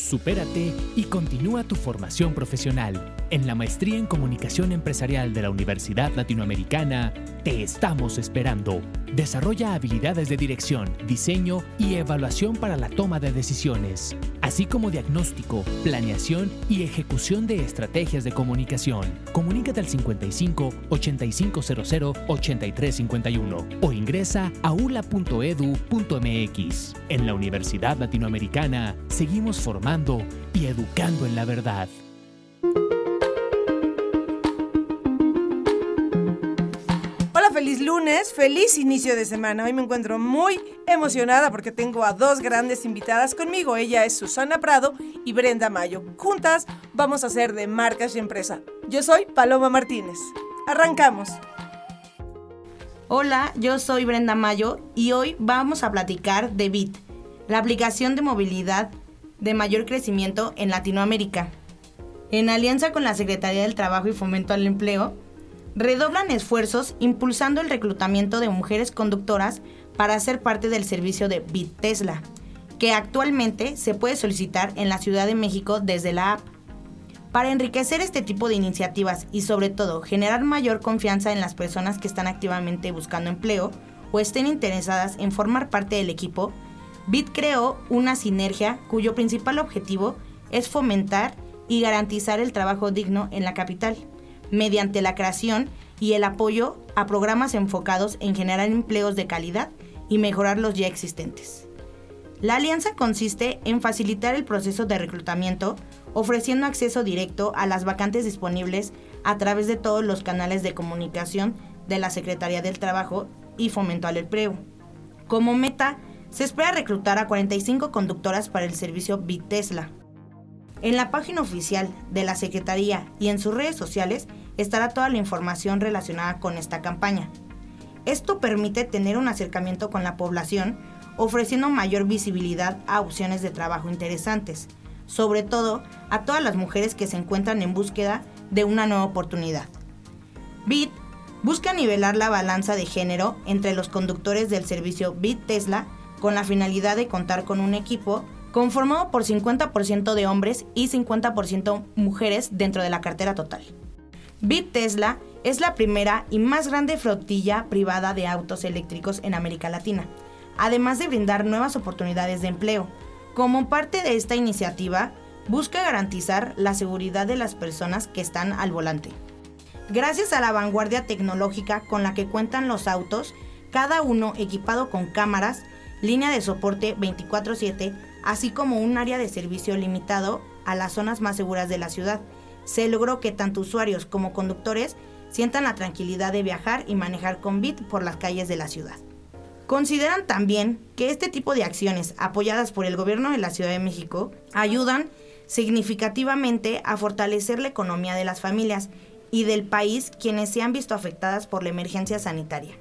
Supérate y continúa tu formación profesional. En la maestría en comunicación empresarial de la Universidad Latinoamericana, te estamos esperando. Desarrolla habilidades de dirección, diseño y evaluación para la toma de decisiones, así como diagnóstico, planeación y ejecución de estrategias de comunicación. Comunícate al 55 8500 8351 o ingresa a ula.edu.mx. En la Universidad Latinoamericana seguimos formando y educando en la verdad. Feliz lunes, feliz inicio de semana. Hoy me encuentro muy emocionada porque tengo a dos grandes invitadas conmigo. Ella es Susana Prado y Brenda Mayo. Juntas vamos a hacer de marcas y empresa. Yo soy Paloma Martínez. Arrancamos. Hola, yo soy Brenda Mayo y hoy vamos a platicar de BIT, la aplicación de movilidad de mayor crecimiento en Latinoamérica. En alianza con la Secretaría del Trabajo y Fomento al Empleo, redoblan esfuerzos impulsando el reclutamiento de mujeres conductoras para ser parte del servicio de Bit Tesla, que actualmente se puede solicitar en la Ciudad de México desde la app. Para enriquecer este tipo de iniciativas y sobre todo generar mayor confianza en las personas que están activamente buscando empleo o estén interesadas en formar parte del equipo, Bit creó una sinergia cuyo principal objetivo es fomentar y garantizar el trabajo digno en la capital mediante la creación y el apoyo a programas enfocados en generar empleos de calidad y mejorar los ya existentes. La alianza consiste en facilitar el proceso de reclutamiento, ofreciendo acceso directo a las vacantes disponibles a través de todos los canales de comunicación de la Secretaría del Trabajo y Fomento al Empleo. Como meta, se espera reclutar a 45 conductoras para el servicio Bitesla. En la página oficial de la Secretaría y en sus redes sociales estará toda la información relacionada con esta campaña. Esto permite tener un acercamiento con la población, ofreciendo mayor visibilidad a opciones de trabajo interesantes, sobre todo a todas las mujeres que se encuentran en búsqueda de una nueva oportunidad. BIT busca nivelar la balanza de género entre los conductores del servicio BIT Tesla con la finalidad de contar con un equipo conformado por 50% de hombres y 50% mujeres dentro de la cartera total. Bit Tesla es la primera y más grande flotilla privada de autos eléctricos en América Latina, además de brindar nuevas oportunidades de empleo. Como parte de esta iniciativa, busca garantizar la seguridad de las personas que están al volante. Gracias a la vanguardia tecnológica con la que cuentan los autos, cada uno equipado con cámaras, línea de soporte 24/7, así como un área de servicio limitado a las zonas más seguras de la ciudad, se logró que tanto usuarios como conductores sientan la tranquilidad de viajar y manejar con Bit por las calles de la ciudad. Consideran también que este tipo de acciones apoyadas por el gobierno de la Ciudad de México ayudan significativamente a fortalecer la economía de las familias y del país quienes se han visto afectadas por la emergencia sanitaria.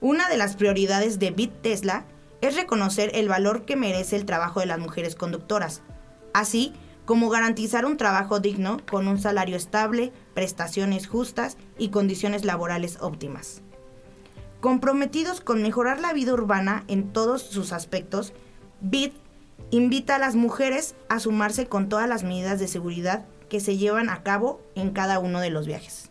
Una de las prioridades de Bit Tesla es reconocer el valor que merece el trabajo de las mujeres conductoras, así como garantizar un trabajo digno con un salario estable, prestaciones justas y condiciones laborales óptimas. Comprometidos con mejorar la vida urbana en todos sus aspectos, BID invita a las mujeres a sumarse con todas las medidas de seguridad que se llevan a cabo en cada uno de los viajes.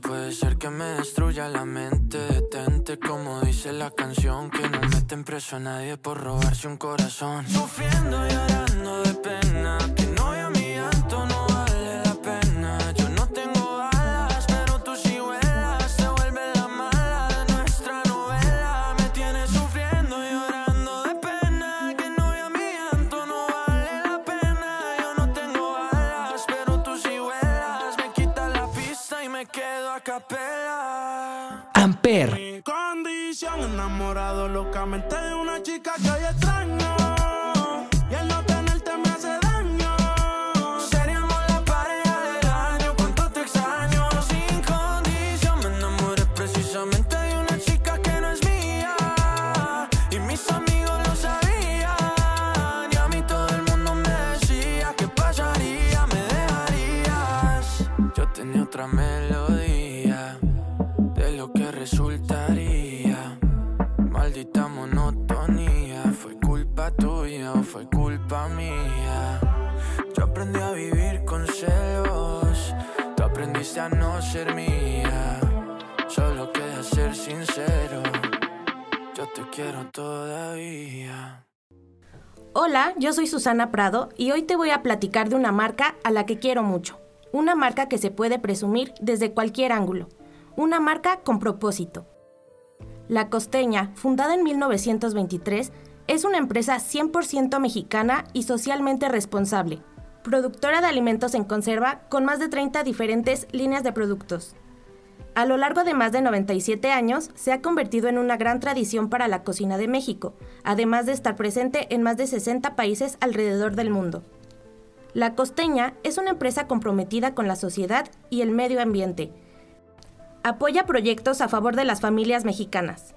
puede ser que me destruya la mente. Detente como dice la canción que no meten preso a nadie por robarse un corazón. Sufriendo y llorando de pena locamente de una chica que a no ser mía. Solo queda ser sincero, yo te quiero todavía. Hola, yo soy Susana Prado y hoy te voy a platicar de una marca a la que quiero mucho. Una marca que se puede presumir desde cualquier ángulo. Una marca con propósito. La Costeña, fundada en 1923, es una empresa 100% mexicana y socialmente responsable, productora de alimentos en conserva con más de 30 diferentes líneas de productos. A lo largo de más de 97 años, se ha convertido en una gran tradición para la cocina de México, además de estar presente en más de 60 países alrededor del mundo. La Costeña es una empresa comprometida con la sociedad y el medio ambiente. Apoya proyectos a favor de las familias mexicanas.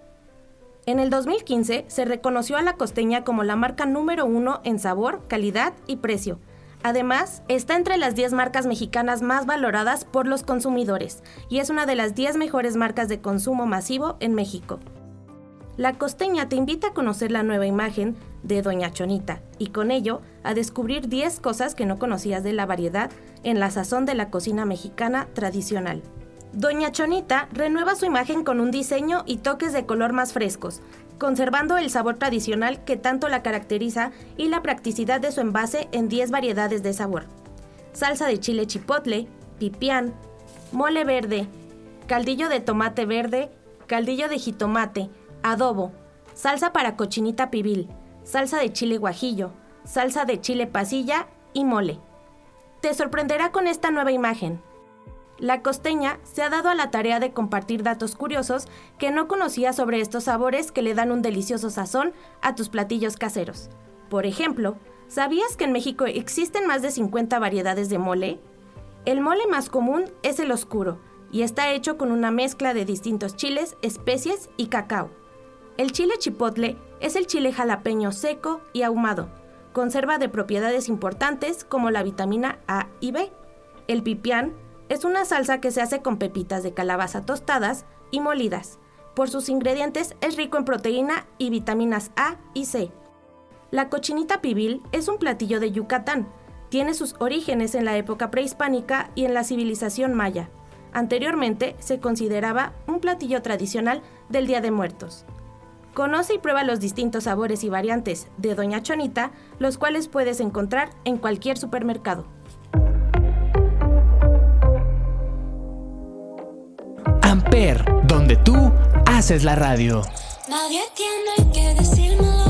En el 2015 se reconoció a la Costeña como la marca número uno en sabor, calidad y precio. Además, está entre las 10 marcas mexicanas más valoradas por los consumidores y es una de las 10 mejores marcas de consumo masivo en México. La costeña te invita a conocer la nueva imagen de Doña Chonita y con ello a descubrir 10 cosas que no conocías de la variedad en la sazón de la cocina mexicana tradicional. Doña Chonita renueva su imagen con un diseño y toques de color más frescos, conservando el sabor tradicional que tanto la caracteriza y la practicidad de su envase en 10 variedades de sabor. Salsa de chile chipotle, pipián, mole verde, caldillo de tomate verde, caldillo de jitomate, adobo, salsa para cochinita pibil, salsa de chile guajillo, salsa de chile pasilla y mole. Te sorprenderá con esta nueva imagen. La costeña se ha dado a la tarea de compartir datos curiosos que no conocía sobre estos sabores que le dan un delicioso sazón a tus platillos caseros. Por ejemplo, ¿sabías que en México existen más de 50 variedades de mole? El mole más común es el oscuro y está hecho con una mezcla de distintos chiles, especies y cacao. El chile chipotle es el chile jalapeño seco y ahumado. Conserva de propiedades importantes como la vitamina A y B. El pipián es una salsa que se hace con pepitas de calabaza tostadas y molidas. Por sus ingredientes es rico en proteína y vitaminas A y C. La cochinita pibil es un platillo de Yucatán. Tiene sus orígenes en la época prehispánica y en la civilización maya. Anteriormente se consideraba un platillo tradicional del Día de Muertos. Conoce y prueba los distintos sabores y variantes de Doña Chonita, los cuales puedes encontrar en cualquier supermercado. Donde tú haces la radio. Nadie tiene que decírmelo.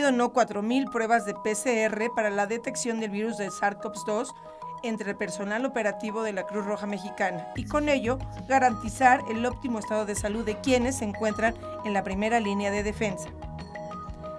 Donó 4.000 pruebas de PCR para la detección del virus del SARS-CoV-2 entre el personal operativo de la Cruz Roja Mexicana y con ello garantizar el óptimo estado de salud de quienes se encuentran en la primera línea de defensa.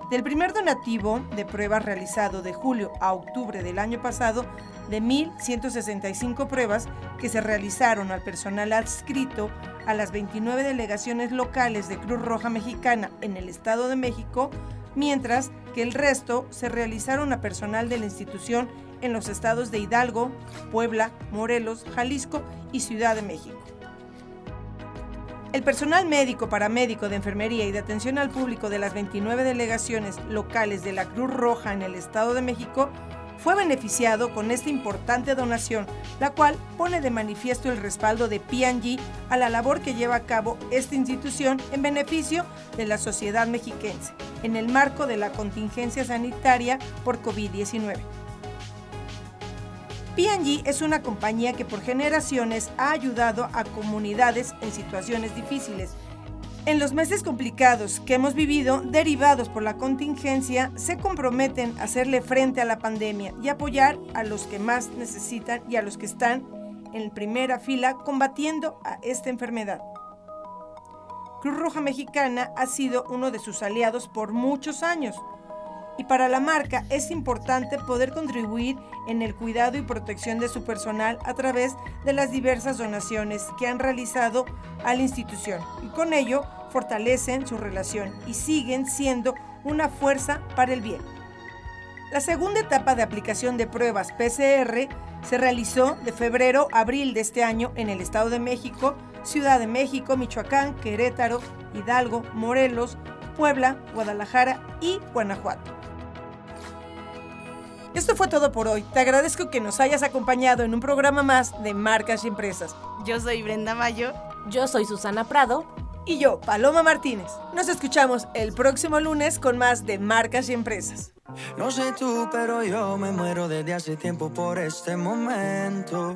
Del primer donativo de pruebas realizado de julio a octubre del año pasado, de 1.165 pruebas que se realizaron al personal adscrito a las 29 delegaciones locales de Cruz Roja Mexicana en el Estado de México, mientras que el resto se realizaron a personal de la institución en los estados de Hidalgo, Puebla, Morelos, Jalisco y Ciudad de México. El personal médico, paramédico, de enfermería y de atención al público de las 29 delegaciones locales de la Cruz Roja en el Estado de México fue beneficiado con esta importante donación, la cual pone de manifiesto el respaldo de P&G a la labor que lleva a cabo esta institución en beneficio de la sociedad mexiquense, en el marco de la contingencia sanitaria por COVID-19. P&G es una compañía que por generaciones ha ayudado a comunidades en situaciones difíciles. En los meses complicados que hemos vivido, derivados por la contingencia, se comprometen a hacerle frente a la pandemia y apoyar a los que más necesitan y a los que están en primera fila combatiendo a esta enfermedad. Cruz Roja Mexicana ha sido uno de sus aliados por muchos años y para la marca es importante poder contribuir en el cuidado y protección de su personal a través de las diversas donaciones que han realizado a la institución y con ello fortalecen su relación y siguen siendo una fuerza para el bien. La segunda etapa de aplicación de pruebas PCR se realizó de febrero a abril de este año en el Estado de México, Ciudad de México, Michoacán, Querétaro, Hidalgo, Morelos, Puebla, Guadalajara y Guanajuato. Esto fue todo por hoy. Te agradezco que nos hayas acompañado en un programa más de Marcas y Empresas. Yo soy Brenda Mayo. Yo soy Susana Prado. Y yo, Paloma Martínez. Nos escuchamos el próximo lunes con más de Marcas y Empresas. No sé tú, pero yo me muero desde hace tiempo por este momento.